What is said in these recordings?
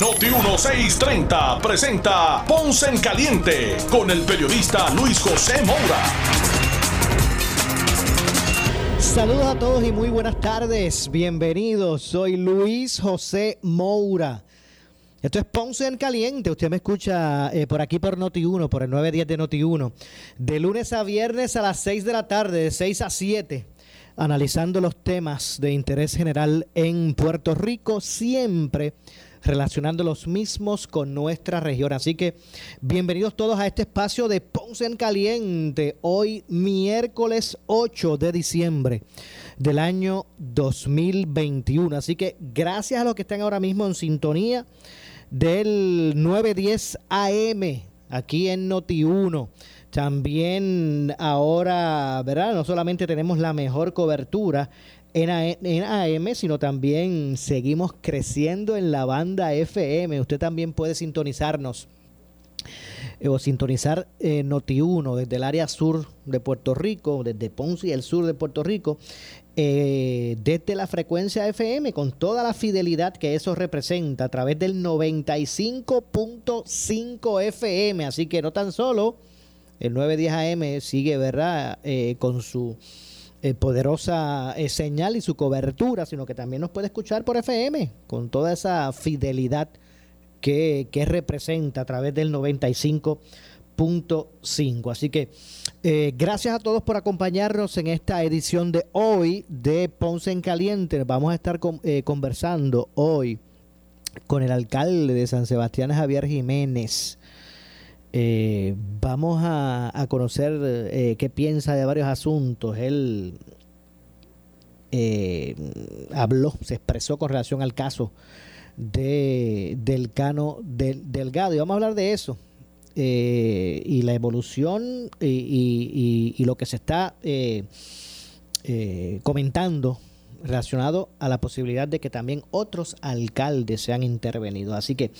Noti 1630 presenta Ponce en Caliente con el periodista Luis José Moura. Saludos a todos y muy buenas tardes. Bienvenidos. Soy Luis José Moura. Esto es Ponce en Caliente. Usted me escucha eh, por aquí por Noti1, por el 910 de Noti1. De lunes a viernes a las 6 de la tarde, de 6 a 7, analizando los temas de interés general en Puerto Rico, siempre relacionando los mismos con nuestra región. Así que bienvenidos todos a este espacio de Ponce en Caliente, hoy miércoles 8 de diciembre del año 2021. Así que gracias a los que están ahora mismo en sintonía del 910 AM aquí en Noti1. También ahora, ¿verdad? No solamente tenemos la mejor cobertura en, AM, sino también seguimos creciendo en la banda FM. Usted también puede sintonizarnos eh, o sintonizar eh, Noti1 desde el área sur de Puerto Rico, desde Ponce y el sur de Puerto Rico, eh, desde la frecuencia FM, con toda la fidelidad que eso representa, a través del 95.5 FM. Así que no tan solo el 910 AM sigue, ¿verdad?, eh, con su eh, poderosa señal y su cobertura, sino que también nos puede escuchar por FM, con toda esa fidelidad que, que representa a través del 95 cinco Así que eh, gracias a todos por acompañarnos en esta edición de hoy de Ponce en Caliente. Vamos a estar eh, conversando hoy con el alcalde de San Sebastián, Javier Jiménez. Eh, vamos a, conocer qué piensa de varios asuntos. Él habló, se expresó con relación al caso de, del Cano del, Delgado. Y vamos a hablar de eso eh, y la evolución y, lo que se está eh, eh, comentando relacionado a la posibilidad de que también otros alcaldes sean intervenidos. Así que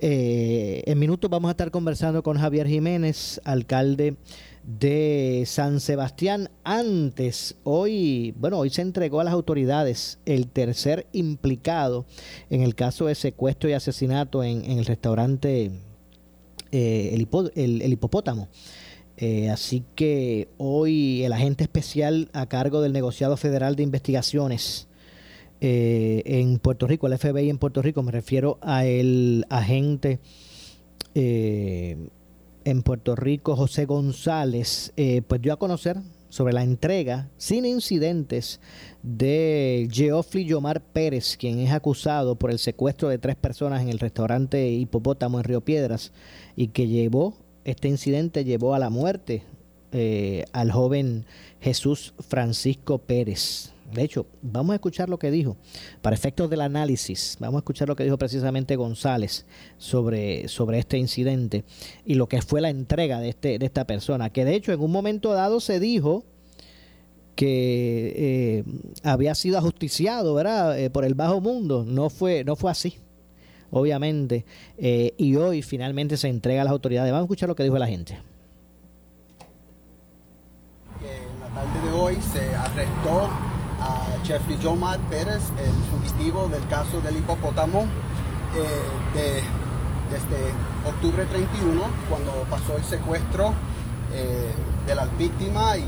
en minutos vamos a estar conversando con Javier Jiménez, alcalde de San Sebastián. Antes, hoy, bueno, hoy se entregó a las autoridades el tercer implicado en el caso de secuestro y asesinato en el restaurante eh, el, hipopótamo. Eh, así que hoy el agente especial a cargo del negociado federal de investigaciones eh, en Puerto Rico, el FBI en Puerto Rico, me refiero a el agente en Puerto Rico, José González, pues dio a conocer sobre la entrega sin incidentes de Geoffrey Yomar Pérez, quien es acusado por el secuestro de tres personas en el restaurante Hipopótamo en Río Piedras y que llevó, este incidente llevó a la muerte eh, al joven Jesús Francisco Pérez. De hecho, vamos a escuchar lo que dijo, para efectos del análisis, vamos a escuchar lo que dijo precisamente González sobre, sobre este incidente y lo que fue la entrega de, este, de esta persona, que de hecho en un momento dado se dijo que eh, había sido ajusticiado ¿verdad? Eh, por el bajo mundo. No fue, no fue así, obviamente. Eh, y hoy finalmente se entrega a las autoridades. Vamos a escuchar lo que dijo la gente. En la tarde de hoy se arrestó a Jeffrey Jomar Pérez, el fugitivo del caso del hipopótamo, de, desde octubre 31, cuando pasó el secuestro de la víctima y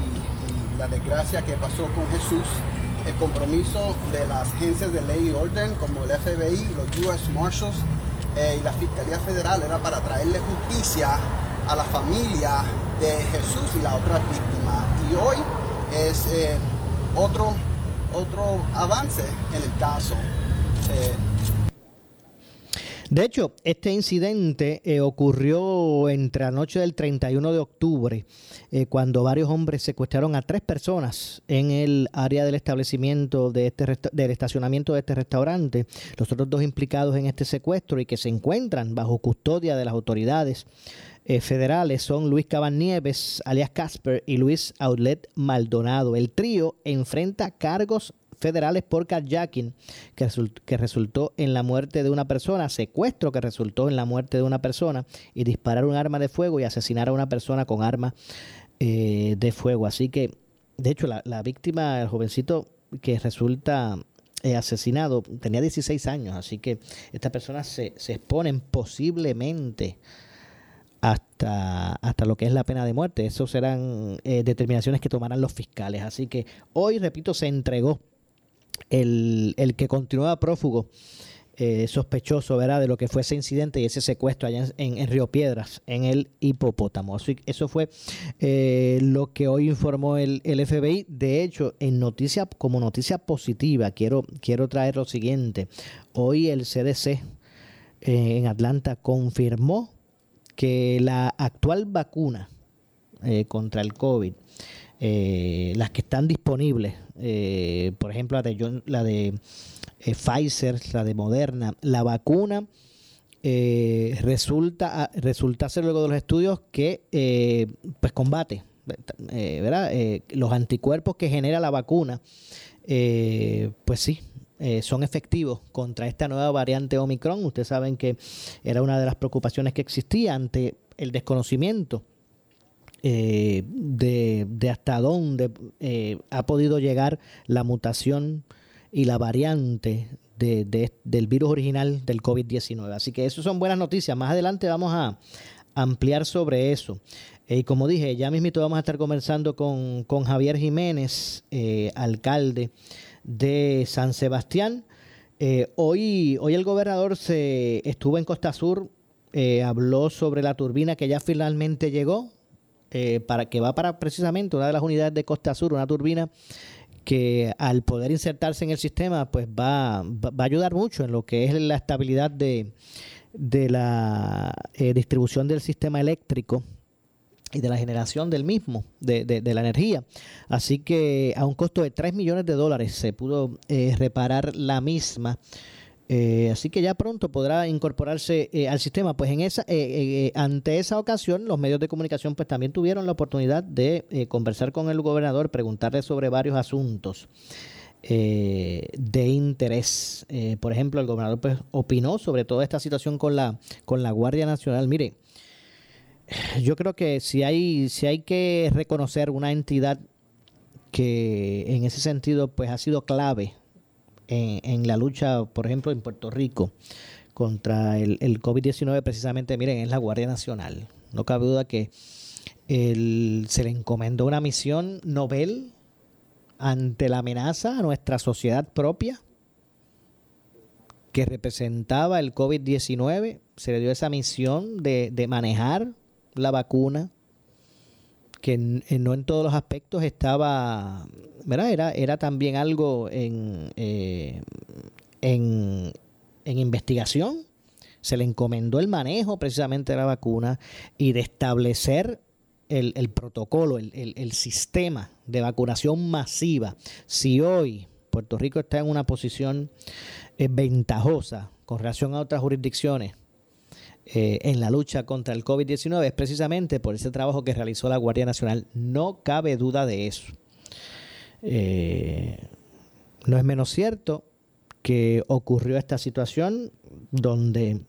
la desgracia que pasó con Jesús, el compromiso de las agencias de ley y orden como el FBI, los US Marshals eh, y la Fiscalía Federal era para traerle justicia a la familia de Jesús y la otra víctima. Y hoy es eh, otro, otro avance en el caso. Eh, De hecho, este incidente ocurrió entre la noche del 31 de octubre, eh, cuando varios hombres secuestraron a tres personas en el área del establecimiento de este del estacionamiento de este restaurante. Los otros dos implicados en este secuestro y que se encuentran bajo custodia de las autoridades eh, federales son Luis Cabanieves, alias Casper, y Luis Outlet Maldonado. El trío enfrenta cargos federales por carjacking que, que, resultó en la muerte de una persona, secuestro que resultó en la muerte de una persona y disparar un arma de fuego y asesinar a una persona con arma eh, de fuego. Así que, de hecho, la, víctima, el jovencito que resulta eh, asesinado, tenía 16 años, así que estas personas se, se exponen posiblemente hasta, hasta lo que es la pena de muerte. Esas serán eh, determinaciones que tomarán los fiscales. Así que hoy, repito, se entregó el, el que continúa prófugo. Eh, sospechoso ¿verdad? de lo que fue ese incidente y ese secuestro allá en, Río Piedras, en el hipopótamo. eso fue eh, lo que hoy informó el, FBI. De hecho, en noticia, como noticia positiva, quiero, quiero traer lo siguiente. Hoy el CDC en Atlanta confirmó que la actual vacuna eh, contra el COVID, eh, las que están disponibles, eh, por ejemplo la de Pfizer, la de Moderna, la vacuna resulta resultase luego de los estudios que pues combate ¿verdad? los anticuerpos que genera la vacuna, pues sí, eh, son efectivos contra esta nueva variante Omicron. Ustedes saben que era una de las preocupaciones que existía ante el desconocimiento eh, de, hasta dónde eh, ha podido llegar la mutación y la variante del virus original del COVID-19. Así que eso son buenas noticias. Más adelante vamos a ampliar sobre eso. Y como dije, ya mismito vamos a estar conversando con, con Javier Jiménez, alcalde de San Sebastián. Eh, hoy, hoy el gobernador se estuvo en Costa Sur, eh, habló sobre la turbina que ya finalmente llegó, eh, para que va para precisamente una de las unidades de Costa Sur, una turbina que al poder insertarse en el sistema, pues va, va, a ayudar mucho en lo que es la estabilidad de, de la distribución del sistema eléctrico y de la generación del mismo, de, de, la energía. Así que a un costo de 3 millones de dólares se pudo eh, reparar la misma. Eh, así que ya pronto podrá incorporarse eh, al sistema. Pues en esa, ante esa ocasión, los medios de comunicación pues también tuvieron la oportunidad de conversar con el gobernador, preguntarle sobre varios asuntos. de interés. por ejemplo, el gobernador pues, opinó sobre toda esta situación con la, con la Guardia Nacional. Mire, yo creo que si hay, si hay que reconocer una entidad que en ese sentido pues ha sido clave en, la lucha, por ejemplo, en Puerto Rico contra el, el COVID-19, precisamente, miren, es la Guardia Nacional. No cabe duda que se le encomendó una misión Nobel ante la amenaza a nuestra sociedad propia que representaba el COVID-19. Se le dio esa misión de, de manejar la vacuna, que no en todos los aspectos estaba. Era, era también algo en, eh, en, investigación. Se le encomendó el manejo precisamente de la vacuna y de establecer el, protocolo, el, sistema de vacunación masiva. Si hoy Puerto Rico está en una posición eh, ventajosa con relación a otras jurisdicciones, eh, en la lucha contra el COVID-19 es precisamente por ese trabajo que realizó la Guardia Nacional. No cabe duda de eso. Eh, no es menos cierto que ocurrió esta situación donde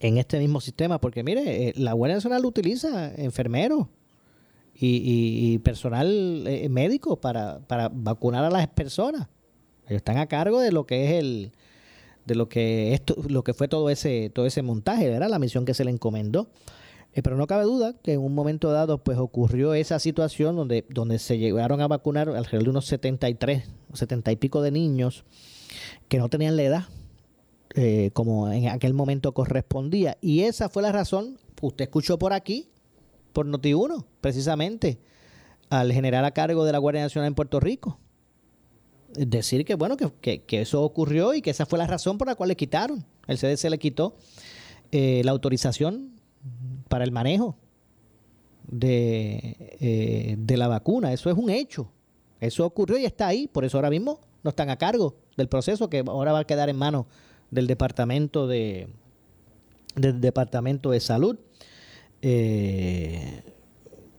en este mismo sistema, porque mire, eh, la Guardia Nacional utiliza enfermeros y, personal médico para, para vacunar a las personas. Ellos están a cargo de lo que es el, de lo que esto, lo que fue todo ese, todo ese montaje, ¿verdad? La misión que se le encomendó. Eh, pero no cabe duda que en un momento dado pues ocurrió esa situación donde, donde se llegaron a vacunar alrededor de unos 73, 70 y pico de niños que no tenían la edad eh, como en aquel momento correspondía. Y esa fue la razón, usted escuchó por aquí, por Noti1, precisamente, al general a cargo de la Guardia Nacional en Puerto Rico, decir que bueno que, eso ocurrió y que esa fue la razón por la cual le quitaron. El CDC le quitó eh, la autorización para el manejo de, eh, de la vacuna. Eso es un hecho. Eso ocurrió y está ahí. Por eso ahora mismo no están a cargo del proceso que ahora va a quedar en manos del departamento de del departamento de salud. Eh,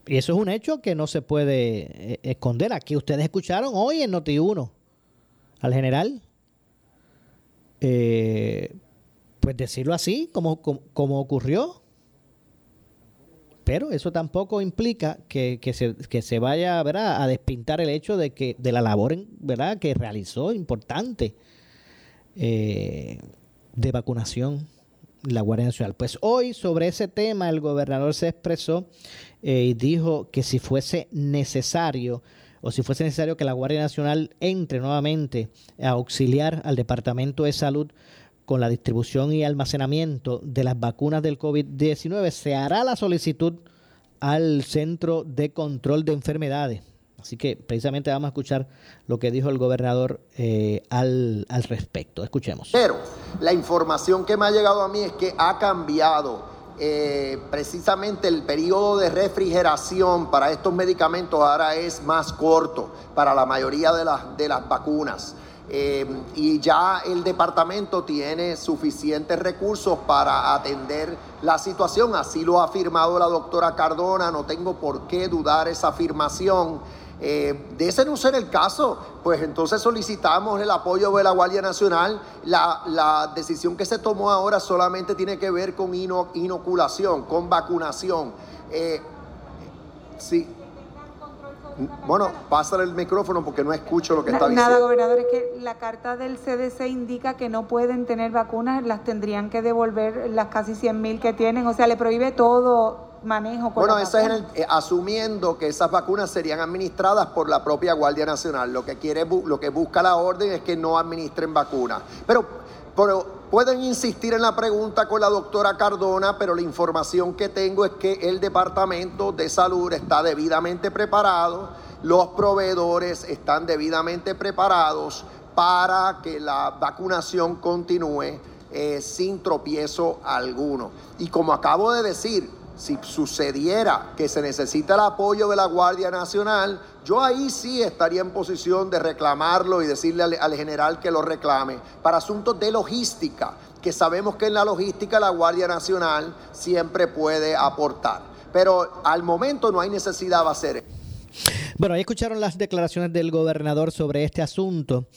y eso es un hecho que no se puede esconder. Aquí ustedes escucharon hoy en Noti1 al general, eh, pues decirlo así, como, como, ocurrió. Pero eso tampoco implica que, se, que se vaya a despintar el hecho de que de la labor ¿verdad? que realizó importante eh, de vacunación la Guardia Nacional. Pues hoy sobre ese tema el gobernador se expresó eh, y dijo que si fuese necesario o si fuese necesario que la Guardia Nacional entre nuevamente a auxiliar al Departamento de Salud con la distribución y almacenamiento de las vacunas del COVID-19, se hará la solicitud al Centro de Control de Enfermedades. Así que precisamente vamos a escuchar lo que dijo el gobernador eh, al, al respecto. Escuchemos. Pero la información que me ha llegado a mí es que ha cambiado eh, precisamente el periodo de refrigeración para estos medicamentos ahora es más corto para la mayoría de las, de las vacunas. Eh, y ya el departamento tiene suficientes recursos para atender la situación, así lo ha afirmado la doctora Cardona, no tengo por qué dudar esa afirmación. Eh, de ese no ser el caso, pues entonces solicitamos el apoyo de la Guardia Nacional. La, decisión que se tomó ahora solamente tiene que ver con inoculación, con vacunación. Eh, sí. Bueno, pásale el micrófono porque no escucho lo que está diciendo. Nada, gobernador, es que la carta del CDC indica que no pueden tener vacunas, las tendrían que devolver las casi 100 mil que tienen, o sea, le prohíbe todo manejo Bueno, eso es eh, asumiendo que esas vacunas serían administradas por la propia Guardia Nacional. Lo que quiere, lo que busca la orden es que no administren vacunas. Pero, pero pueden insistir en la pregunta con la doctora Cardona, pero la información que tengo es que el Departamento de Salud está debidamente preparado, los proveedores están debidamente preparados para que la vacunación continúe eh, sin tropiezo alguno. Y como acabo de decir, si sucediera que se necesita el apoyo de la Guardia Nacional, yo ahí sí estaría en posición de reclamarlo y decirle al, general que lo reclame para asuntos de logística, que sabemos que en la logística la Guardia Nacional siempre puede aportar. Pero al momento no hay necesidad de hacer Bueno, ahí escucharon las declaraciones del gobernador sobre este asunto.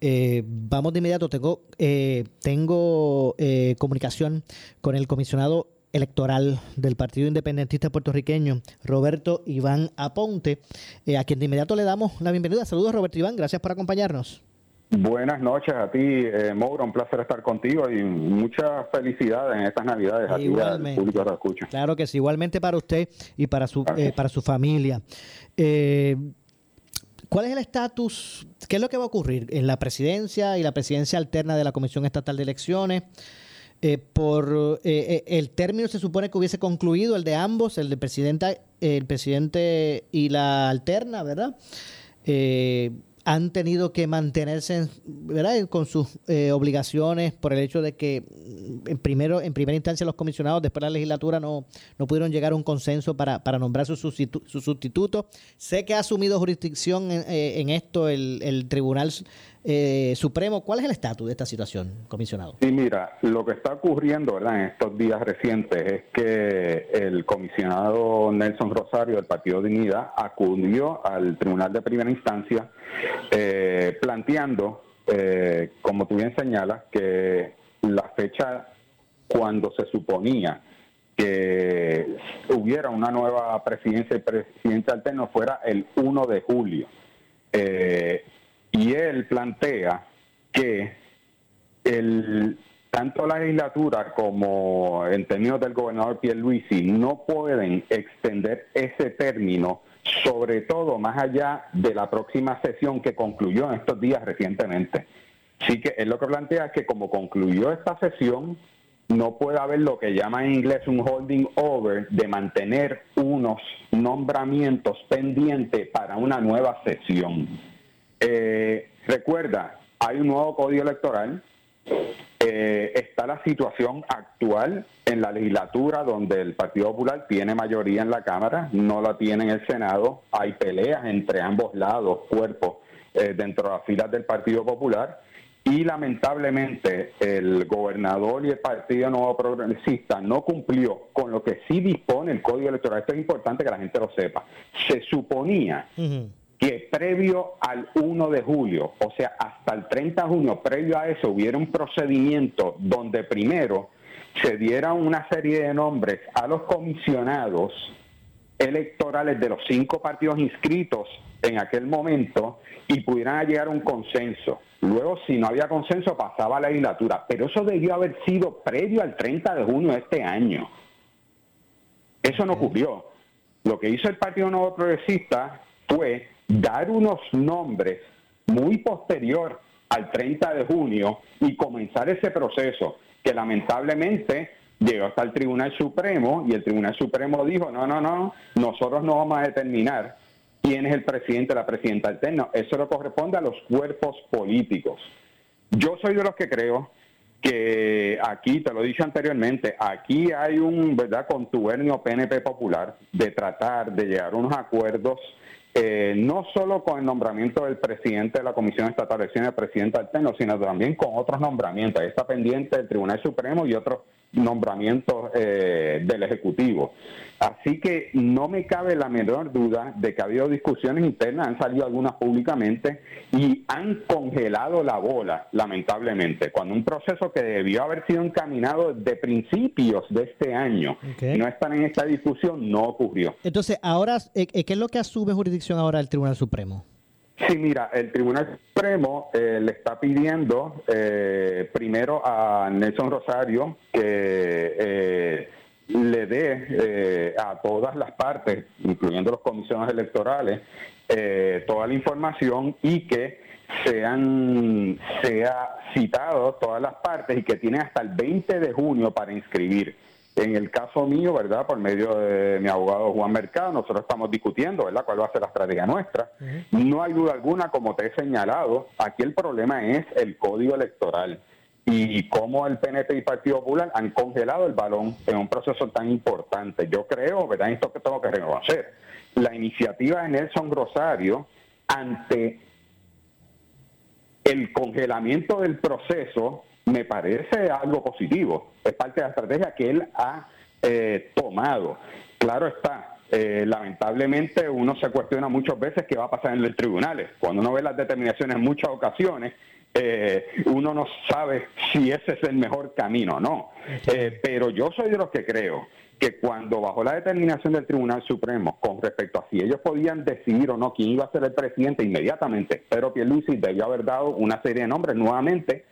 Eh, vamos de inmediato, tengo, eh, eh, comunicación con el comisionado electoral del Partido Independentista Puertorriqueño, Roberto Iván Aponte, eh, a quien de inmediato le damos la bienvenida. Saludos, Roberto Iván, gracias por acompañarnos. Buenas noches a ti, eh, Mauro, un placer estar contigo y muchas felicidades en estas Navidades a ti público de escucha. Claro que sí, igualmente para usted y para su, eh, para su familia. Eh, ¿Cuál es el estatus? ¿Qué es lo que va a ocurrir en la presidencia y la presidencia alterna de la Comisión Estatal de Elecciones? Eh, por eh, eh, el término se supone que hubiese concluido el de ambos, el de presidenta, el presidente y la alterna, ¿verdad? han tenido que mantenerse ¿verdad? con sus obligaciones por el hecho de que en primero en primera instancia los comisionados después de la legislatura no, no pudieron llegar a un consenso para, para nombrar su, sustituto. Sé que ha asumido jurisdicción en, en esto el, el Tribunal eh, Supremo. ¿Cuál es el estatus de esta situación, comisionado? Sí, mira, lo que está ocurriendo ¿verdad? en estos días recientes es que el comisionado Nelson Rosario del Partido Dignidad acudió al Tribunal de Primera Instancia eh, planteando, eh, como tú bien señalas, que la fecha cuando se suponía que hubiera una nueva presidencia y presidente alterno fuera el 1 de julio. Eh, y él plantea que el, tanto la legislatura como en términos del gobernador Pierluisi no pueden extender ese término, sobre todo más allá de la próxima sesión que concluyó en estos días recientemente. Así que él lo que plantea es que como concluyó esta sesión, no puede haber lo que llama en inglés un holding over de mantener unos nombramientos pendientes para una nueva sesión. Eh, Recuerda, hay un nuevo código electoral, eh, está la situación actual en la legislatura donde el Partido Popular tiene mayoría en la Cámara, no la tiene en el Senado, hay peleas entre ambos lados, cuerpos, eh, dentro de las filas del Partido Popular y lamentablemente el gobernador y el Partido Nuevo Progresista no cumplió con lo que sí dispone el Código Electoral. Esto es importante que la gente lo sepa. Se suponía que previo al 1 de julio, o sea, hasta el 30 de junio, previo a eso, hubiera un procedimiento donde primero se diera una serie de nombres a los comisionados electorales de los cinco partidos inscritos en aquel momento y pudieran llegar a un consenso. Luego, si no había consenso, pasaba a la legislatura. Pero eso debió haber sido previo al 30 de junio de este año. Eso no ocurrió. Lo que hizo el Partido Nuevo Progresista fue dar unos nombres muy posterior al 30 de junio y comenzar ese proceso que lamentablemente llegó hasta el Tribunal Supremo y el Tribunal Supremo dijo, no, no, no, nosotros no vamos a determinar quién es el presidente la presidenta alterna. Eso le corresponde a los cuerpos políticos. Yo soy de los que creo que aquí, te lo he dicho anteriormente, aquí hay un verdad contubernio PNP popular de tratar de llegar a unos acuerdos eh, no solo con el nombramiento del presidente de la Comisión Estatal de Elecciones, presidente alterno, sino también con otros nombramientos. está pendiente del Tribunal Supremo y otros nombramientos eh, del Ejecutivo. Así que no me cabe la menor duda de que ha habido discusiones internas, han salido algunas públicamente y han congelado la bola, lamentablemente, cuando un proceso que debió haber sido encaminado de principios de este año y no están en esta discusión, no ocurrió. Entonces, ahora, eh, eh, ¿qué es lo que asume jurisdicción ahora el Tribunal Supremo? Sí, mira, el Tribunal Supremo eh, le está pidiendo primero a Nelson Rosario que le dé eh, a todas las partes, incluyendo los comisiones electorales, eh, toda la información y que sean sea citado todas las partes y que tienen hasta el 20 de junio para inscribir. En el caso mío, ¿verdad? Por medio de mi abogado Juan Mercado, nosotros estamos discutiendo, ¿verdad? ¿Cuál va a ser la estrategia nuestra? No hay duda alguna, como te he señalado, aquí el problema es el código electoral y cómo el PNP y Partido Popular han congelado el balón en un proceso tan importante. Yo creo, ¿verdad? Esto que tengo que reconocer. La iniciativa de Nelson Rosario ante el congelamiento del proceso me parece algo positivo. Es parte de la estrategia que él ha eh, tomado. Claro está, eh, lamentablemente uno se cuestiona muchas veces qué va a pasar en los tribunales. Cuando uno ve las determinaciones en muchas ocasiones, eh, uno no sabe si ese es el mejor camino o no. Eh, pero yo soy de los que creo que cuando bajo la determinación del Tribunal Supremo con respecto a si ellos podían decidir o no quién iba a ser el presidente inmediatamente, Pedro Pierluisi debió haber dado una serie de nombres nuevamente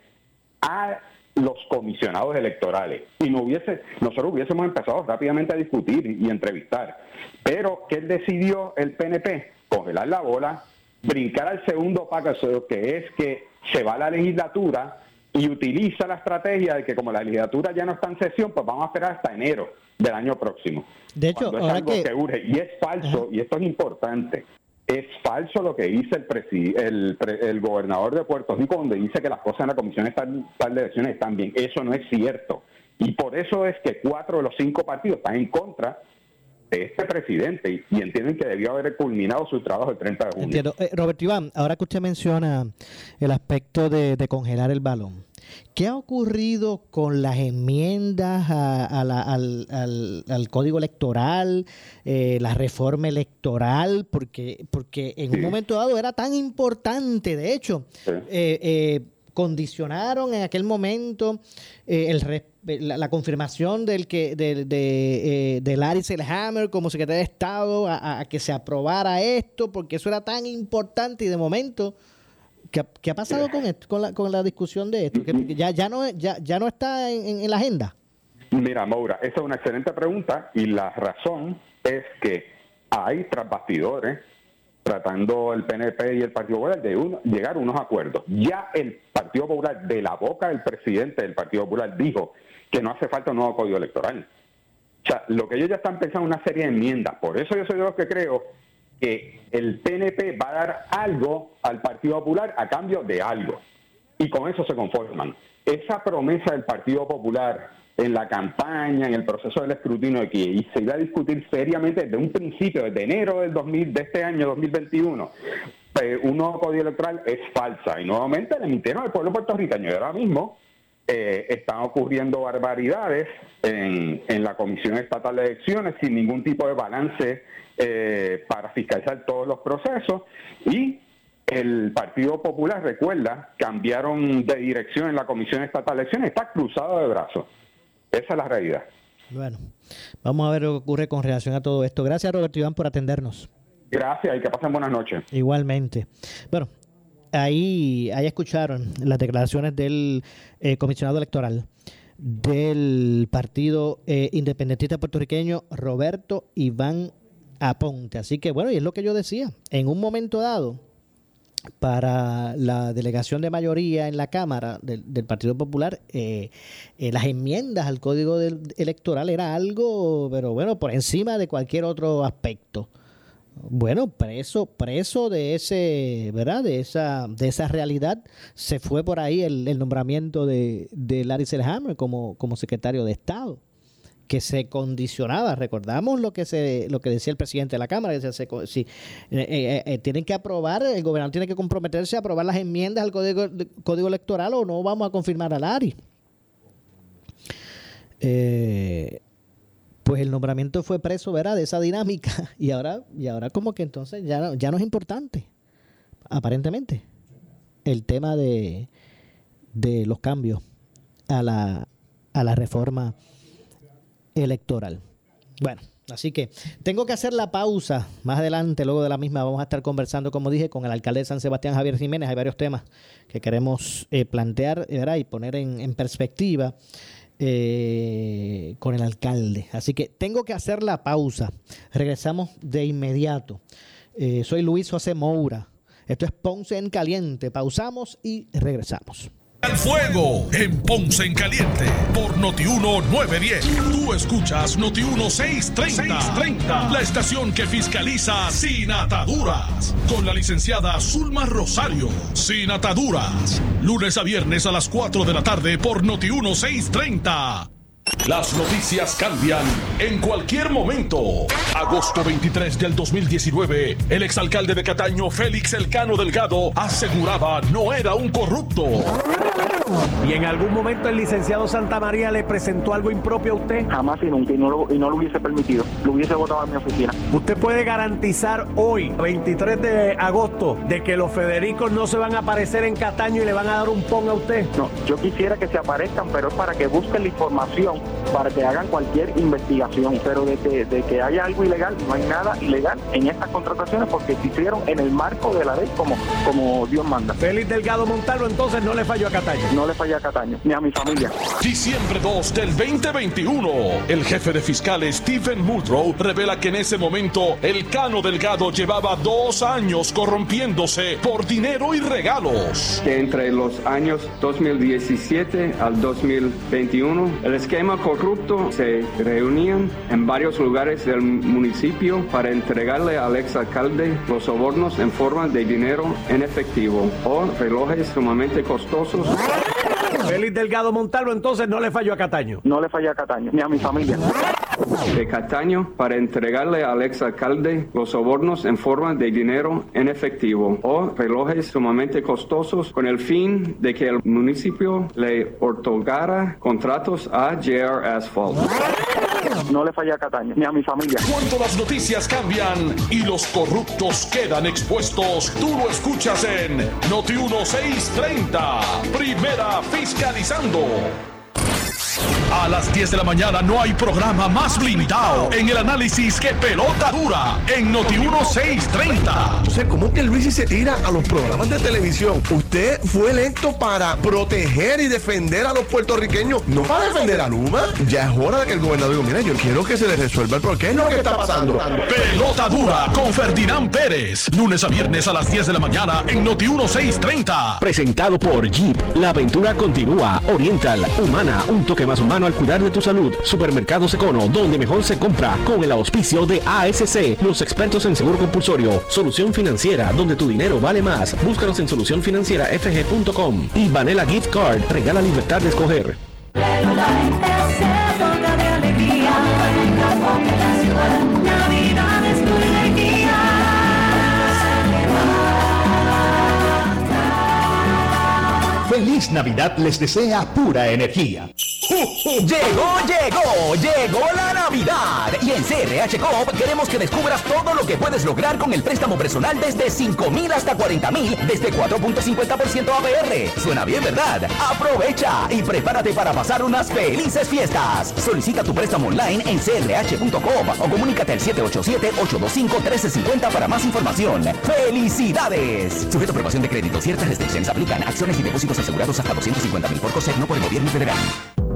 a los comisionados electorales y no hubiese, nosotros hubiésemos empezado rápidamente a discutir y entrevistar. Pero ¿qué decidió el PNP? Congelar la bola, brincar al segundo paso, que es que se va a la legislatura y utiliza la estrategia de que como la legislatura ya no está en sesión, pues vamos a esperar hasta enero del año próximo. De hecho, es algo que... urge. Y es falso, y esto es importante, es falso lo que dice el, el, gobernador de Puerto Rico, donde dice que las cosas en la Comisión de Elecciones están bien. Eso no es cierto. Y por eso es que cuatro de los cinco partidos están en contra de este presidente y, entienden que debió haber culminado su trabajo el 30 de junio. Entiendo. Eh, Roberto Iván, ahora que usted menciona el aspecto de, congelar el balón, ¿qué ha ocurrido con las enmiendas al, al, código electoral, eh, la reforma electoral? Porque, porque en un momento dado era tan importante, de hecho, eh, condicionaron en aquel momento respeto la, confirmación del que del, de, eh, Larry Selhammer como secretario de Estado a, que se aprobara esto, porque eso era tan importante y de momento, ¿qué, ha pasado con esto, con la, con la discusión de esto? Que, ya, ya, no, ya, ya no está en, la agenda. Mira, Maura, esa es una excelente pregunta y la razón es que hay tras tratando el PNP y el Partido Popular de llegar a unos acuerdos. Ya el Partido Popular, de la boca del presidente del Partido Popular, dijo que no hace falta un nuevo código electoral. O sea, lo que ellos ya están pensando es una serie de enmiendas. Por eso yo soy de los que creo que el PNP va a dar algo al Partido Popular a cambio de algo. Y con eso se conforman. Esa promesa del Partido Popular en la campaña, en el proceso del escrutinio de que se iba a discutir seriamente desde un principio, desde enero del 2000, de este año 2021, pues, un nuevo código electoral es falsa. Y nuevamente le mintieron al pueblo puertorriqueño. Y ahora mismo eh, están ocurriendo barbaridades en, en, la Comisión Estatal de Elecciones sin ningún tipo de balance eh, para fiscalizar todos los procesos. Y el Partido Popular, recuerda, cambiaron de dirección en la Comisión Estatal de Elecciones, está cruzado de brazos. Esa es la realidad. Bueno, vamos a ver lo que ocurre con relación a todo esto. Gracias, Roberto Iván, por atendernos. Gracias y que pasen buenas noches. Igualmente. Bueno, ahí, ahí escucharon las declaraciones del eh, comisionado electoral del Partido eh, Independentista Puertorriqueño, Roberto Iván Aponte. Así que bueno, y es lo que yo decía, en un momento dado, para la delegación de mayoría en la Cámara del, Partido Popular, eh, eh, las enmiendas al Código Electoral era algo, pero bueno, por encima de cualquier otro aspecto. Bueno, preso, preso de ese, ¿verdad? De esa, de esa realidad, se fue por ahí el, nombramiento de, de Larry Selhammer como, como secretario de Estado que se condicionaba. Recordamos lo que se lo que decía el presidente de la Cámara, que si, eh, eh, eh, tienen que aprobar, el gobernador tiene que comprometerse a aprobar las enmiendas al código, código electoral o no vamos a confirmar al ARI. pues el nombramiento fue preso, ¿verdad? De esa dinámica y ahora y ahora como que entonces ya, ya no es importante, aparentemente, el tema de, de los cambios a la, a la reforma electoral. Bueno, así que tengo que hacer la pausa. Más adelante, luego de la misma, vamos a estar conversando, como dije, con el alcalde de San Sebastián, Javier Jiménez. Hay varios temas que queremos eh, plantear y poner en, perspectiva. Eh, con el alcalde. Así que tengo que hacer la pausa. Regresamos de inmediato. Eh, soy Luis José Moura. Esto es Ponce en Caliente. Pausamos y regresamos. Al fuego en Ponce en Caliente por Notiuno 910. Tú escuchas Notiuno 630, 630, la estación que fiscaliza sin ataduras. Con la licenciada Zulma Rosario, sin ataduras. Lunes a viernes a las 4 de la tarde por Notiuno 630. Las noticias cambian en cualquier momento. Agosto 23 del 2019, el exalcalde de Cataño, Félix Elcano Delgado, aseguraba no era un corrupto. ¿Y en algún momento el licenciado Santa María le presentó algo impropio a usted? Jamás y nunca, y no lo, y no lo hubiese permitido. Lo hubiese votado a mi oficina. ¿Usted puede garantizar hoy, 23 de agosto, de que los Federicos no se van a aparecer en Cataño y le van a dar un pon a usted? No, yo quisiera que se aparezcan, pero es para que busquen la información para que hagan cualquier investigación. Pero de que, de que haya algo ilegal, no hay nada ilegal en estas contrataciones porque se hicieron en el marco de la ley como, como Dios manda. Félix Delgado Montalvo entonces no le falló a Cataño. No le falló a Cataño, ni a mi familia. Diciembre 2 del 2021, el jefe de fiscales Stephen Muldrow revela que en ese momento el Cano Delgado llevaba dos años corrompiéndose por dinero y regalos. Que entre los años 2017 al 2021, el esquema corrupto se reunían en varios lugares del municipio para entregarle al exalcalde los sobornos en forma de dinero en efectivo o relojes sumamente costosos. Félix Delgado Montalvo entonces no le falló a Cataño. No le falló a Cataño, ni a mi familia. De Cataño para entregarle al exalcalde los sobornos en forma de dinero en efectivo o relojes sumamente costosos con el fin de que el municipio le otorgara contratos a JR Asphalt. No le falla a Cataño, ni a mi familia. Cuando las noticias cambian y los corruptos quedan expuestos, tú lo escuchas en Noti 1630. Primera fiscalizando. A las 10 de la mañana no hay programa más blindado en el análisis que pelota dura en Noti 1630. O sea, ¿cómo que Luis se tira a los programas de televisión? Usted fue electo para proteger y defender a los puertorriqueños, no para defender a Luma. Ya es hora de que el gobernador diga, mira, yo quiero que se le resuelva el problema. ¿Qué es lo que está pasando? Pelota dura con Ferdinand Pérez. Lunes a viernes a las 10 de la mañana en Noti 1630. Presentado por Jeep. La aventura continúa. Oriental, humana, un toque más humano al cuidar de tu salud. Supermercados Econo, donde mejor se compra, con el auspicio de ASC, los expertos en seguro compulsorio. Solución financiera, donde tu dinero vale más. Búscanos en solucionfinancierafg.com. Y Vanilla Gift Card, regala libertad de escoger. Feliz Navidad les desea pura energía. Llegó, llegó, llegó la Navidad. Y en CRH Coop queremos que descubras todo lo que puedes lograr con el préstamo personal desde 5 mil hasta 40 mil, desde 4.50% APR. Suena bien, ¿verdad? Aprovecha y prepárate para pasar unas felices fiestas. Solicita tu préstamo online en crh.com o comunícate al 787-825-1350 para más información. ¡Felicidades! Sujeto a aprobación de crédito, ciertas restricciones aplican. Acciones y depósitos asegurados hasta 250 mil por COSEC, no por el gobierno federal.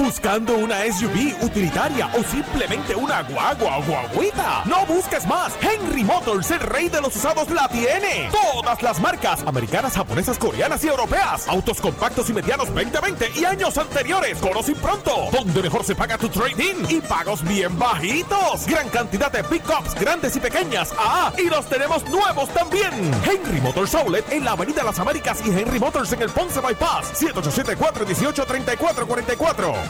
Buscando una SUV utilitaria o simplemente una guagua o guaguita. No busques más. Henry Motors, el rey de los usados, la tiene. Todas las marcas americanas, japonesas, coreanas y europeas. Autos compactos y medianos 2020 y años anteriores. Conoce pronto. Donde mejor se paga tu trading y pagos bien bajitos. Gran cantidad de pickups grandes y pequeñas. Ah, y los tenemos nuevos también. Henry Motors Outlet en la Avenida Las Américas y Henry Motors en el Ponce Bypass. 787 18 3444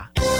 있습니다.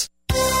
Yeah.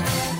News.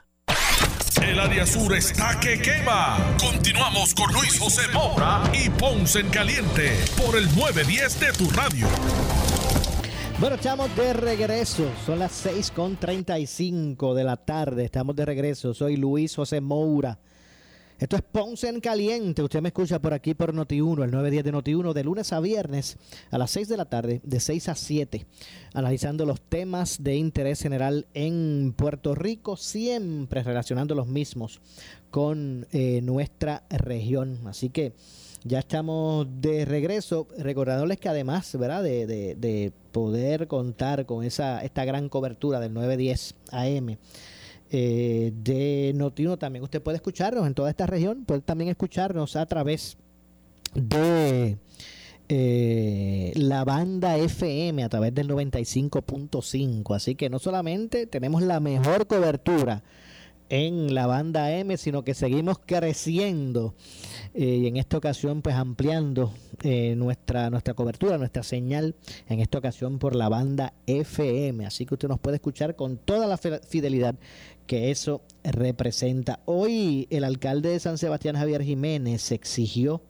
El área sur está que quema. Continuamos con Luis José Moura y Ponce en Caliente por el 910 de tu radio. Bueno, estamos de regreso. Son las 6.35 de la tarde. Estamos de regreso. Soy Luis José Moura. Esto es Ponce en Caliente. Usted me escucha por aquí por Noti1, el 910 de Noti1, de lunes a viernes a las 6 de la tarde, de 6 a 7, analizando los temas de interés general en Puerto Rico, siempre relacionando los mismos con eh, nuestra región. Así que ya estamos de regreso, recordándoles que además ¿verdad? De, de, de poder contar con esa esta gran cobertura del 910 AM eh, de Notino también usted puede escucharnos en toda esta región, puede también escucharnos a través de eh, la banda FM a través del 95.5. Así que no solamente tenemos la mejor cobertura en la banda M, sino que seguimos creciendo eh, y en esta ocasión pues ampliando eh, nuestra, nuestra cobertura, nuestra señal, en esta ocasión por la banda FM. Así que usted nos puede escuchar con toda la fidelidad que eso representa. Hoy el alcalde de San Sebastián, Javier Jiménez, exigió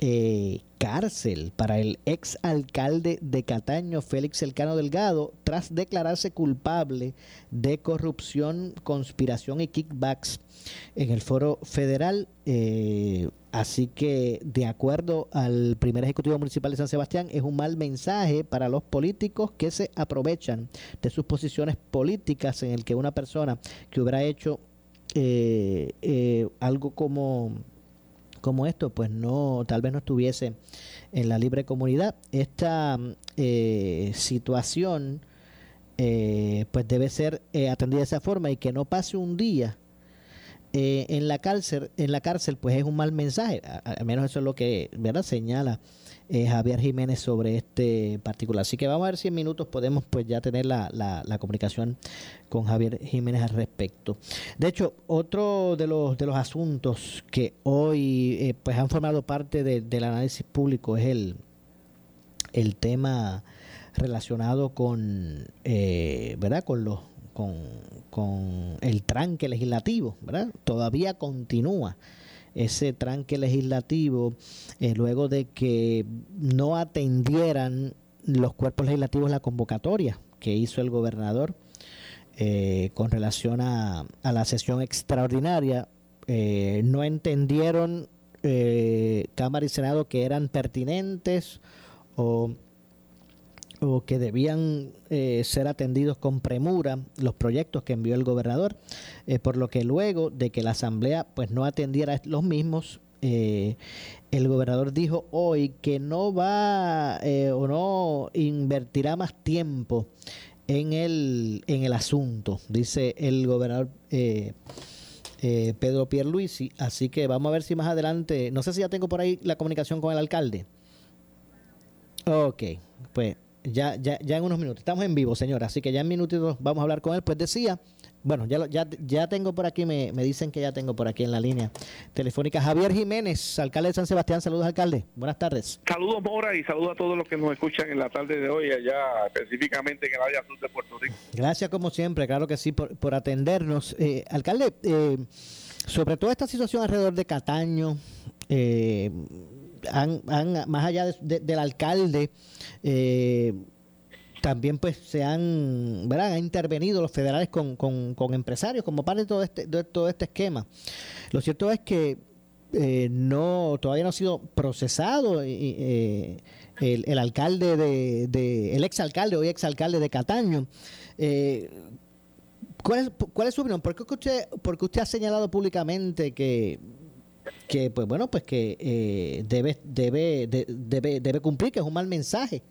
eh, cárcel para el ex alcalde de Cataño, Félix Elcano Delgado, tras declararse culpable de corrupción, conspiración y kickbacks en el foro federal. Eh, así que, de acuerdo al primer ejecutivo municipal de San Sebastián, es un mal mensaje para los políticos que se aprovechan de sus posiciones políticas en el que una persona que hubiera hecho eh, eh, algo como como esto, pues no, tal vez no estuviese en la libre comunidad. Esta eh, situación eh, pues debe ser eh, atendida de esa forma y que no pase un día en la cárcel, en la cárcel, pues es un mal mensaje. Al menos eso es lo que ¿verdad? señala eh, Javier Jiménez sobre este particular. Así que vamos a ver si en minutos podemos pues ya tener la, la, comunicación con Javier Jiménez al respecto. De hecho, otro de los de los asuntos que hoy eh, pues han formado parte del análisis público es el, el tema relacionado con eh, verdad con los con, con el tranque legislativo, ¿verdad? Todavía continúa ese tranque legislativo eh, luego de que no atendieran los cuerpos legislativos la convocatoria que hizo el gobernador eh, con relación a, la sesión extraordinaria. Eh, no entendieron Cámara y Senado que eran pertinentes o o que debían eh, ser atendidos con premura los proyectos que envió el gobernador, eh, por lo que luego de que la asamblea pues no atendiera los mismos, eh, el gobernador dijo hoy que no va o no invertirá más tiempo en el, en el asunto, dice el gobernador. Pedro Pierluisi, así que vamos a ver si más adelante, no sé si ya tengo por ahí la comunicación con el alcalde. Ok, pues ya, ya, ya en unos minutos. Estamos en vivo, señora, así que ya en minutitos vamos a hablar con él. Pues decía, bueno, ya, ya, ya tengo por aquí, me, me dicen que ya tengo por aquí en la línea telefónica Javier Jiménez, alcalde de San Sebastián. Saludos, alcalde. Buenas tardes. Saludos, Mora, y saludos a todos los que nos escuchan en la tarde de hoy, allá específicamente en el área sur de Puerto Rico. Gracias, como siempre, claro que sí, por, por atendernos. Eh, alcalde, eh, sobre toda esta situación alrededor de Cataño, eh, han, más allá del alcalde, eh, también pues se han, intervenido los federales con, con, empresarios como parte de todo este, de todo este esquema. Lo cierto es que eh, no todavía no ha sido procesado eh, el, alcalde de, de, el exalcalde o exalcalde de Cataño. ¿cuál, es, ¿Cuál es su opinión? ¿Por qué usted, porque usted ha señalado públicamente que que pues bueno pues que eh, debe, debe, debe debe cumplir que es un mal mensaje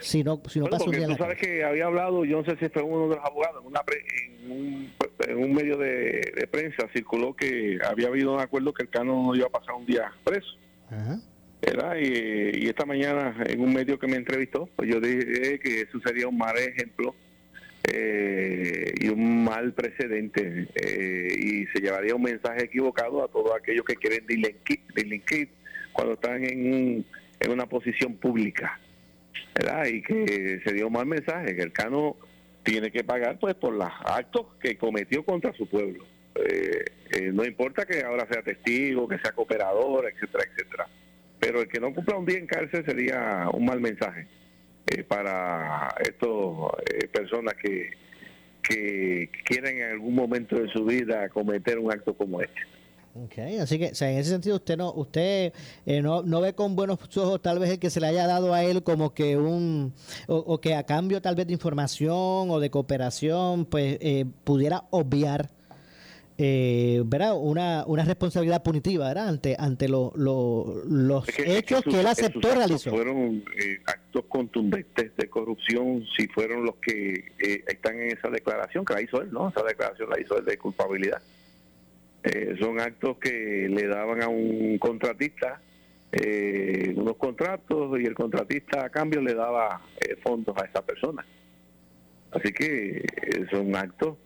si no, si no Bueno, pasa un día tú sabes que había hablado, yo no sé si fue uno de los abogados, en, una pre- en, un, en un medio de, de prensa circuló que había habido un acuerdo que el Cano no iba a pasar un día preso. ¿verdad? Y, y esta mañana en un medio que me entrevistó, pues yo dije que eso sería un mal ejemplo eh, y un mal precedente eh, y se llevaría un mensaje equivocado a todos aquellos que quieren delinquir, delinquir cuando están en, en una posición pública. ¿verdad? Y que sería un mal mensaje, que el Cano tiene que pagar pues por los actos que cometió contra su pueblo. Eh, eh, no importa que ahora sea testigo, que sea cooperador, etcétera, etcétera. Pero el que no cumpla un día en cárcel sería un mal mensaje eh, para estas personas que, que quieren en algún momento de su vida cometer un acto como este. Ok, así que en ese sentido usted no usted eh, no, no ve con buenos ojos tal vez el que se le haya dado a él como que un o, o que a cambio tal vez de información o de cooperación pues eh, pudiera obviar eh, ¿verdad? Una, una responsabilidad punitiva ¿verdad? ante ante lo- lo- los Es que- es que hechos sus- que él aceptó actos realizó. Fueron eh, actos contundentes de corrupción, si fueron los que eh, están en esa declaración, que la hizo él, ¿no? Esa declaración la hizo él de culpabilidad. Eh, son actos que le daban a un contratista eh, unos contratos y el contratista a cambio le daba eh, fondos a esa persona. Así que son actos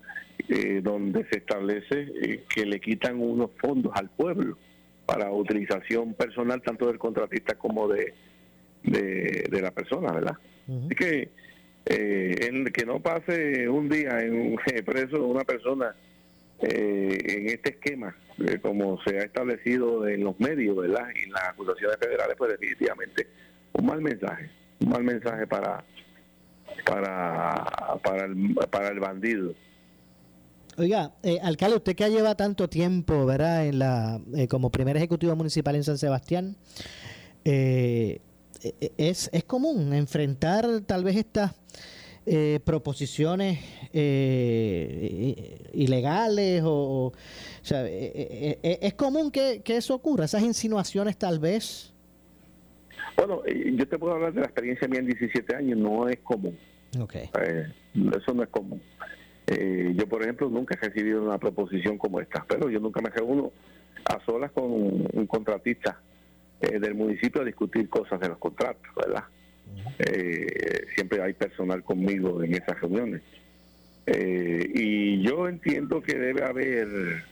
eh, donde se establece eh, que le quitan unos fondos al pueblo para utilización personal tanto del contratista como de, de, de la persona, ¿verdad? Así que eh, el que no pase un día en un preso una persona eh, en este esquema, eh, como se ha establecido en los medios, ¿verdad? Y en las acusaciones federales, pues definitivamente un mal mensaje, un mal mensaje para para para el, para el bandido. Oiga, eh, alcalde, usted que lleva tanto tiempo, ¿verdad? En la, eh, como primer ejecutivo municipal en San Sebastián, eh, eh, es, es común enfrentar tal vez estas eh, proposiciones eh, ilegales o, o- sea, eh, es común que, que eso ocurra, esas insinuaciones tal vez. Bueno, yo te puedo hablar de la experiencia mía en 17 años, no es común. Okay. Eh, eso no es común. Eh, yo, por ejemplo, nunca he recibido una proposición como esta, pero yo nunca me reúno a solas con un, contratista eh, del municipio a discutir cosas de los contratos, ¿verdad? Eh, siempre hay personal conmigo en esas reuniones. Y yo entiendo que debe haber,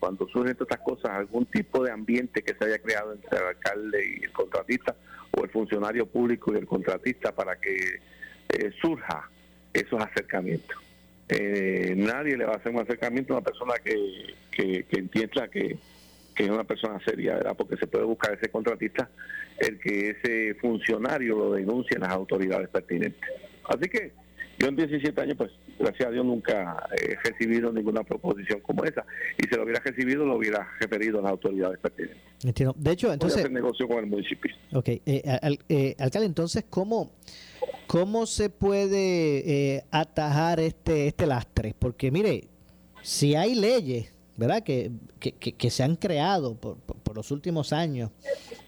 cuando surgen todas estas cosas, algún tipo de ambiente que se haya creado entre el alcalde y el contratista, o el funcionario público y el contratista, para que surja esos acercamientos. Eh, nadie le va a hacer un acercamiento a una persona que, que, que entienda que, que es una persona seria, ¿verdad? Porque se puede buscar ese contratista el que ese funcionario lo denuncie en las autoridades pertinentes. Así que yo en 17 años, pues gracias a Dios nunca he recibido ninguna proposición como esa. Y si lo hubiera recibido, lo hubiera referido a las autoridades pertinentes. Entiendo. De hecho, entonces, hacer negocio con el municipio. Ok, eh, al- eh, alcalde, entonces, ¿cómo, cómo se puede eh, atajar este, este lastre? Porque, mire, si hay leyes, ¿verdad?, que, que, que- que se han creado por, por- por los últimos años,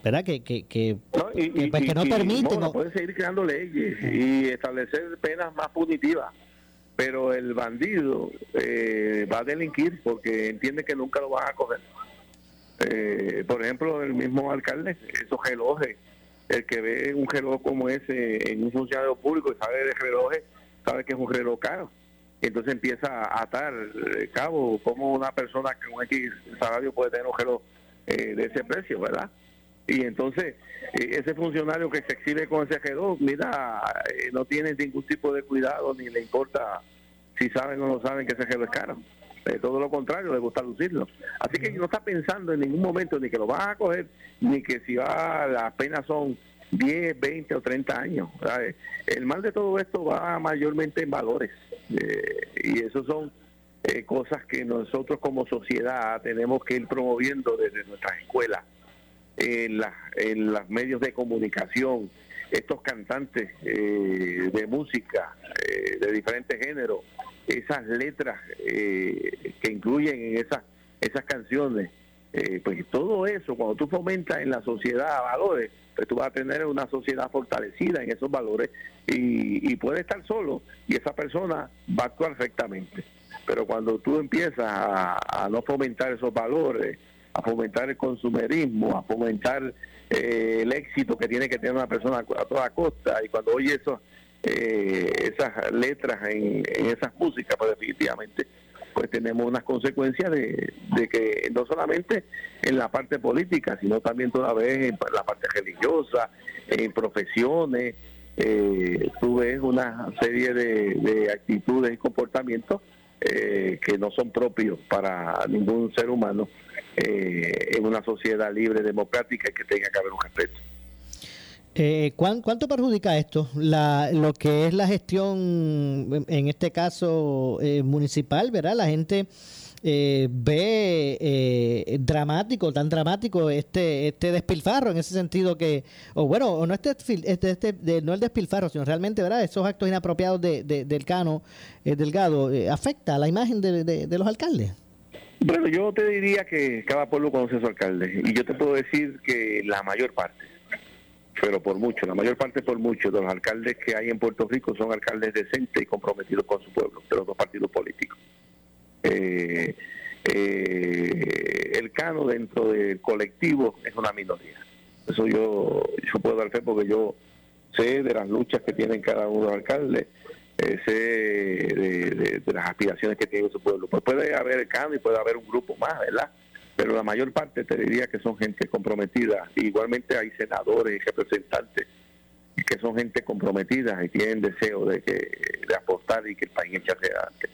¿verdad?, que, que, que, Y, que, pues, y- que no y, permiten... no- pueden seguir creando leyes y establecer penas más punitivas, pero el bandido eh, va a delinquir porque entiende que nunca lo van a coger. Eh, por ejemplo, el mismo alcalde, esos relojes, el que ve un reloj como ese en un funcionario público y sabe de relojes, sabe que es un reloj caro. Entonces empieza a atar eh, cabo como una persona con X salario puede tener un reloj eh, de ese precio, ¿verdad? Y entonces eh, ese funcionario que se exhibe con ese reloj, mira, eh, no tiene ningún tipo de cuidado ni le importa si saben o no saben que ese reloj es caro. Eh, todo lo contrario, le gusta lucirlo. Así que no está pensando en ningún momento ni que lo van a coger, ni que si va, las penas son 10, 20 o 30 años. El mal de todo esto va mayormente en valores. eh, y eso son eh, cosas que nosotros como sociedad tenemos que ir promoviendo desde nuestras escuelas, en, las en los medios de comunicación, estos cantantes eh, de música eh, de diferentes géneros, esas letras eh, que incluyen en esas, esas canciones, Eh, pues todo eso, cuando tú fomentas en la sociedad valores, pues tú vas a tener una sociedad fortalecida en esos valores y, y puede estar solo y esa persona va a actuar perfectamente. Pero cuando tú empiezas a no fomentar esos valores, a fomentar el consumerismo, a fomentar eh, el éxito que tiene que tener una persona a toda costa, y cuando oye eso, eh, esas letras en, esas músicas, pues definitivamente pues tenemos unas consecuencias de, que no solamente en la parte política, sino también toda vez en la parte religiosa, en profesiones, eh, tú ves una serie de actitudes y comportamientos eh, que no son propios para ningún ser humano eh, en una sociedad libre, democrática y que tenga que haber un respeto. Eh, ¿Cuánto perjudica esto? La, lo que es la gestión, en este caso eh, municipal, ¿verdad? La gente eh, ve eh, dramático, tan dramático este este despilfarro en ese sentido que, o bueno, o no este, este, este de, no el despilfarro, sino realmente, ¿verdad? Esos actos inapropiados de, de, del Cano eh, Delgado afecta a la imagen de, de los alcaldes. Bueno, yo te diría que cada pueblo conoce a su alcalde y yo te puedo decir que la mayor parte pero por mucho, la mayor parte por mucho de los alcaldes que hay en Puerto Rico son alcaldes decentes y comprometidos con su pueblo, de los dos partidos políticos. Eh, eh, el cano dentro del colectivo es una minoría. Eso yo, yo puedo dar fe porque yo sé de las luchas que tienen cada uno de los alcaldes, eh, sé de, las aspiraciones que tiene su pueblo. Pues puede haber el cano y puede haber un grupo más, ¿verdad? Pero la mayor parte te diría que son gente comprometida. Igualmente hay senadores y representantes que son gente comprometida y tienen deseo de que de apostar y que el país eche adelante.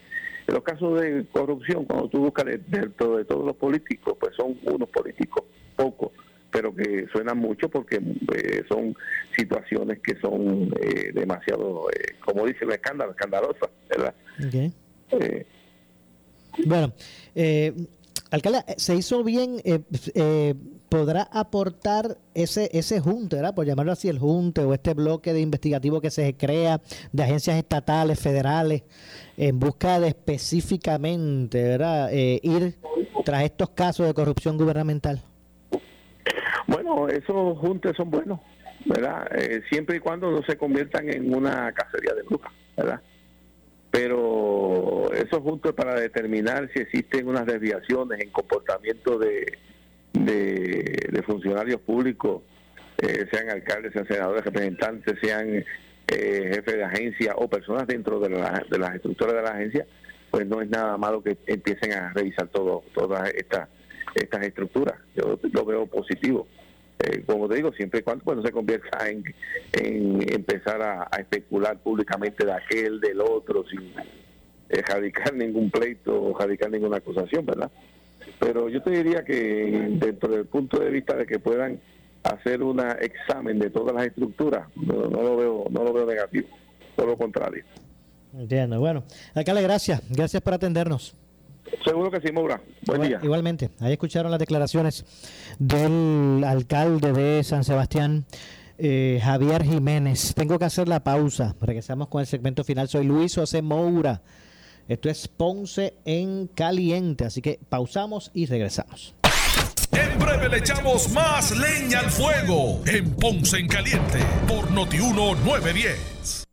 Los casos de corrupción, cuando tú buscas dentro de todos los políticos, pues son unos políticos, pocos, pero que suenan mucho porque eh, son situaciones que son eh, demasiado, eh, como dice el escándalo, escandalosas, ¿verdad? Okay. bueno, alcalde, se hizo bien, podrá aportar ese ese junte, ¿verdad? Por llamarlo así, el junte o este bloque de investigativo que se crea de agencias estatales, federales, en busca de específicamente, ¿verdad? Eh, ir tras estos casos de corrupción gubernamental. Bueno, esos juntes son buenos, ¿verdad? Eh, siempre y cuando no se conviertan en una cacería de brujas, ¿verdad? Pero esos juntos para determinar si existen unas desviaciones en comportamiento de de, funcionarios públicos, eh, sean alcaldes, sean senadores, representantes, sean eh, jefes de agencia o personas dentro de, la, de las estructuras de la agencia, pues no es nada malo que empiecen a revisar todo, todas estas estas estructuras. Yo lo veo positivo. Eh, como te digo, siempre y cuando pues, no se convierta en, en empezar a, especular públicamente de aquel, del otro, sin erradicar ningún pleito o erradicar ninguna acusación, ¿verdad? Pero yo te diría que dentro del punto de vista de que puedan hacer un examen de todas las estructuras, no, no, lo veo no lo veo negativo, todo lo contrario. Entiendo, bueno, alcalde, gracias, gracias por atendernos. Seguro que sí, Moura. Buen Igual, día. Igualmente, ahí escucharon las declaraciones del alcalde de San Sebastián. Eh, Javier Jiménez. Tengo que hacer la pausa. Regresamos con el segmento final. Soy Luis José Moura. Esto es Ponce en caliente, así que pausamos y regresamos. En breve le echamos más leña al fuego en Ponce en caliente por Notiuno 910.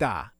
Agenda.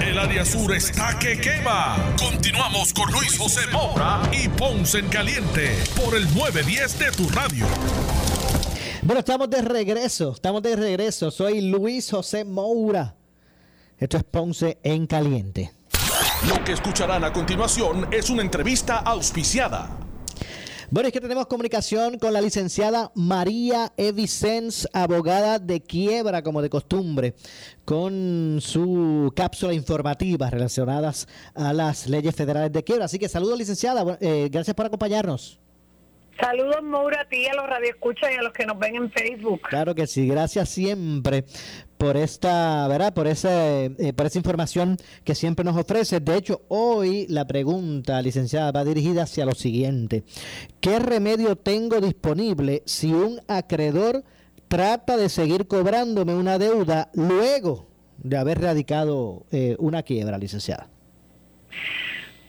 El área sur está que quema. Continuamos con Luis José Moura y Ponce en Caliente por el 910 de tu radio. Bueno, estamos de regreso, estamos de regreso. Soy Luis José Moura. Esto es Ponce en Caliente. Lo que escucharán a continuación es una entrevista auspiciada. Bueno, es que tenemos comunicación con la licenciada María Evicens, abogada de quiebra, como de costumbre, con su cápsula informativa relacionadas a las leyes federales de quiebra. Así que saludos, licenciada. Eh, gracias por acompañarnos. Saludos, Moura, a ti, a los radioescuchas y a los que nos ven en Facebook. Claro que sí, gracias siempre por esta, ¿verdad? Por ese, eh, por esa información que siempre nos ofrece. De hecho, hoy la pregunta, licenciada, va dirigida hacia lo siguiente. ¿Qué remedio tengo disponible si un acreedor trata de seguir cobrándome una deuda luego de haber radicado eh, una quiebra, licenciada?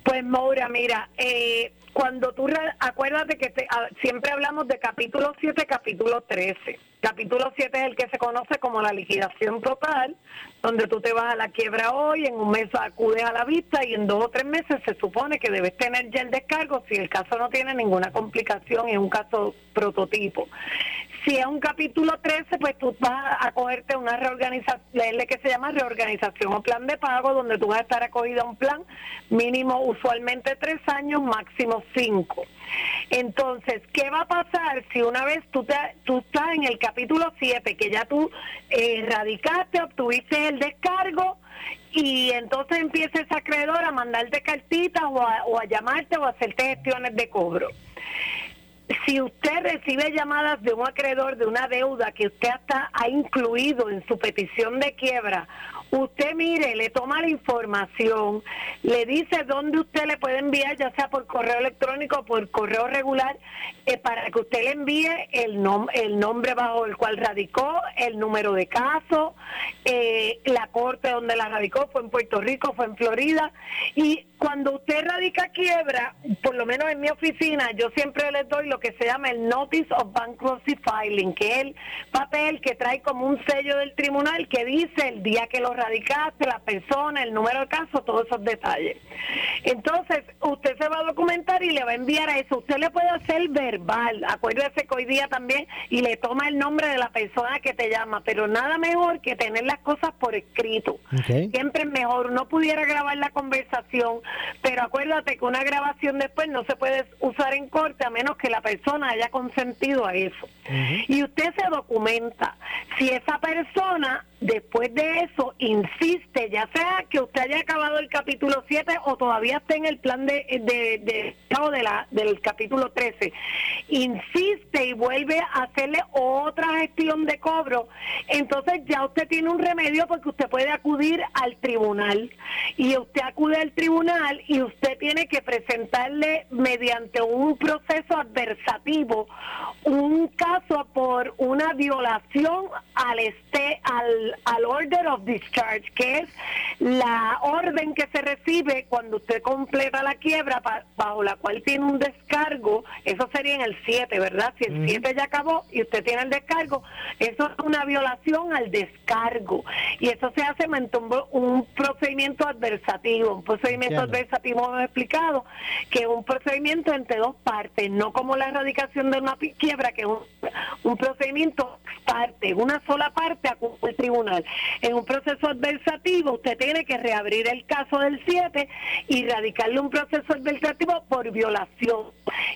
Pues Moura, mira, eh, cuando tú, acuérdate que ah, siempre hablamos de capítulo 7, capítulo 13. Capítulo 7 es el que se conoce como la liquidación total, donde tú te vas a la quiebra hoy, en un mes acudes a la vista y en dos o tres meses se supone que debes tener ya el descargo si el caso no tiene ninguna complicación es un caso prototipo. Si es un capítulo 13, pues tú vas a acogerte una reorganización, que se llama reorganización o plan de pago, donde tú vas a estar acogida a un plan mínimo usualmente tres años, máximo cinco. Entonces, ¿qué va a pasar si una vez tú, te, tú estás en el capítulo 7, que ya tú eh, radicaste, obtuviste el descargo, y entonces empieza ese acreedor a mandarte cartitas o a, o a llamarte o a hacerte gestiones de cobro? Si usted recibe llamadas de un acreedor de una deuda que usted hasta ha incluido en su petición de quiebra usted mire, le toma la información, le dice dónde usted le puede enviar, ya sea por correo electrónico o por correo regular, eh, para que usted le envíe el, el nombre bajo el cual radicó, el número de caso, eh, la corte donde la radicó, fue en Puerto Rico, fue en Florida, y cuando usted radica quiebra, por lo menos en mi oficina, yo siempre le doy lo que se llama el Notice of Bankruptcy Filing, que es el papel que trae como un sello del tribunal que dice el día que lo radicaste, la persona, el número de caso, todos esos detalles. Entonces, usted se va a documentar y le va a enviar a eso. Usted le puede hacer verbal, acuérdese que hoy día también, y le toma el nombre de la persona que te llama, pero nada mejor que tener las cosas por escrito. Siempre es mejor. Uno pudiera grabar la conversación, pero acuérdate que una grabación después no se puede usar en corte a menos que la persona haya consentido a eso. Y usted se documenta. Si esa persona después de eso insiste, ya sea que usted haya acabado el capítulo 7 o todavía esté en el plan de, de, de, de la, del capítulo 13, insiste y vuelve a hacerle otra gestión de cobro, entonces ya usted tiene un remedio porque usted puede acudir al tribunal y usted acude al tribunal y usted tiene que presentarle mediante un proceso adversativo un caso por una violación al este al al, order of discharge, que es la orden que se recibe cuando usted completa la quiebra bajo la cual tiene un descargo, eso sería en el 7, ¿verdad? Si el 7 ya acabó y usted tiene el descargo, eso es una violación al descargo. Y eso se hace mediante un, procedimiento adversativo, un procedimiento adversativo hemos explicado que un procedimiento entre dos partes, no como la erradicación de una quiebra que es un, un procedimiento parte, una sola parte acude al tribunal. En un proceso adversativo usted tiene que reabrir el caso del 7 y radicarle un proceso adversativo por violación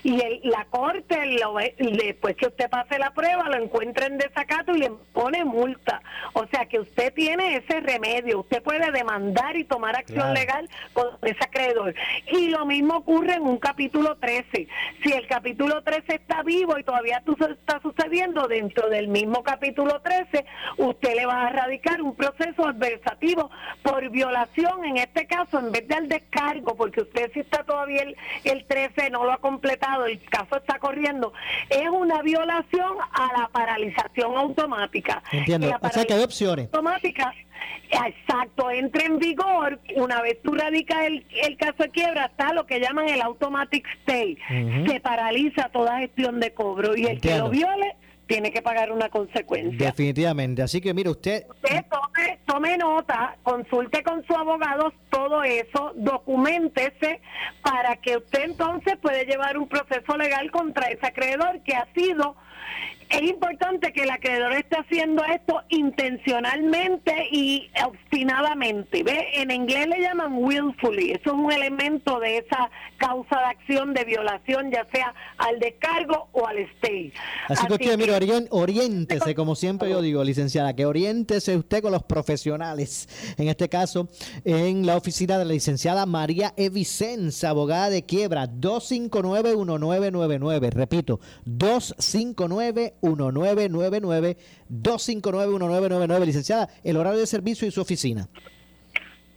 y el- la corte, lo después que usted pase la prueba, lo encuentra en desacato y le pone multa. O sea que usted tiene ese remedio, usted puede demandar y tomar acción Claro. legal con ese acreedor. Y lo mismo ocurre en un capítulo 13. Si el capítulo 13 está vivo y todavía está sucediendo dentro del mismo capítulo 13, usted le va a radicar un proceso adversativo por violación, en este caso, en vez del descargo, porque usted si está todavía el, el 13 no lo ha completado, el caso está corriendo, es una violación a la paralización automática. Entiendo. La O sea que hay opciones. automática, exacto, entra en vigor una vez tú radicas el, el caso de quiebra, está lo que llaman el automatic stay, se paraliza toda gestión de cobro y el que lo viole tiene que pagar una consecuencia. Definitivamente. Así que mire usted, Usted tome, tome nota, consulte con su abogado todo eso, documentese para que usted entonces puede llevar un proceso legal contra ese acreedor que ha sido es importante que el acreedor esté haciendo esto intencionalmente y obstinadamente. ¿Ve? En inglés le llaman willfully. Eso es un elemento de esa causa de acción de violación, ya sea al descargo o al stay. así que usted, mire, oriéntese, como siempre yo digo, licenciada, que oriéntese usted con los profesionales. En este caso, en la oficina de la licenciada María Evicenza, abogada de quiebra, 259-1999. Repito, 259-1999, 259-1999. Licenciada, el horario de servicio y su oficina.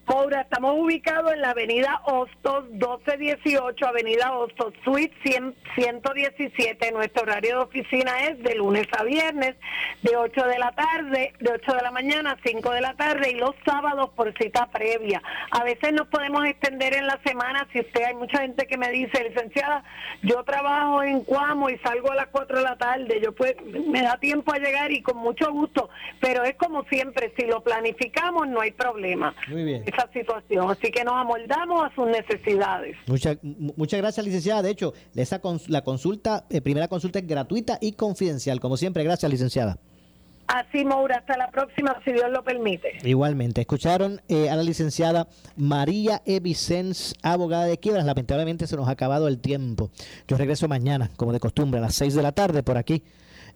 Moura, estamos ubicados en la avenida Hostos 1218, avenida Hostos, suite 100 117. Nuestro horario de oficina es de lunes a viernes, de 8 de la tarde, de 8 de la mañana a 5 de la tarde y los sábados por cita previa. A veces nos podemos extender en la semana si usted, hay mucha gente que me dice, licenciada, yo trabajo en Cuamo y salgo a las 4 de la tarde, yo pues me da tiempo a llegar y con mucho gusto, pero es como siempre, si lo planificamos no hay problema Muy bien. Esa situación. Así que nos amoldamos a sus necesidades. Muchas, muchas gracias, licenciada. De hecho, esa cons- la consulta, eh, primera consulta es gratuita y confidencial. Como siempre, gracias, licenciada. Así, Moura, hasta la próxima, si Dios lo permite. Igualmente, escucharon eh, a la licenciada María E. Vicens, abogada de quiebras. Lamentablemente se nos ha acabado el tiempo. Yo regreso mañana, como de costumbre, a las 6 de la tarde por aquí,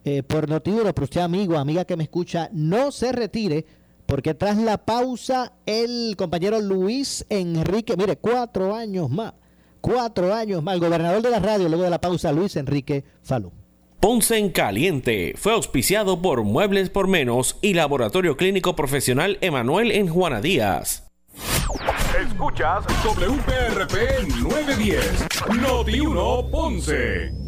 eh, por Notiuno. Pero usted, amigo, amiga que me escucha, no se retire, porque tras la pausa, el compañero Luis Enrique, mire, cuatro años más, cuatro años más, el gobernador de la radio, luego de la pausa, Luis Enrique Falú. Ponce en Caliente fue auspiciado por Muebles por Menos y Laboratorio Clínico Profesional Emanuel en Juana Díaz. Escuchas WPRP 910, Noti 1 Ponce.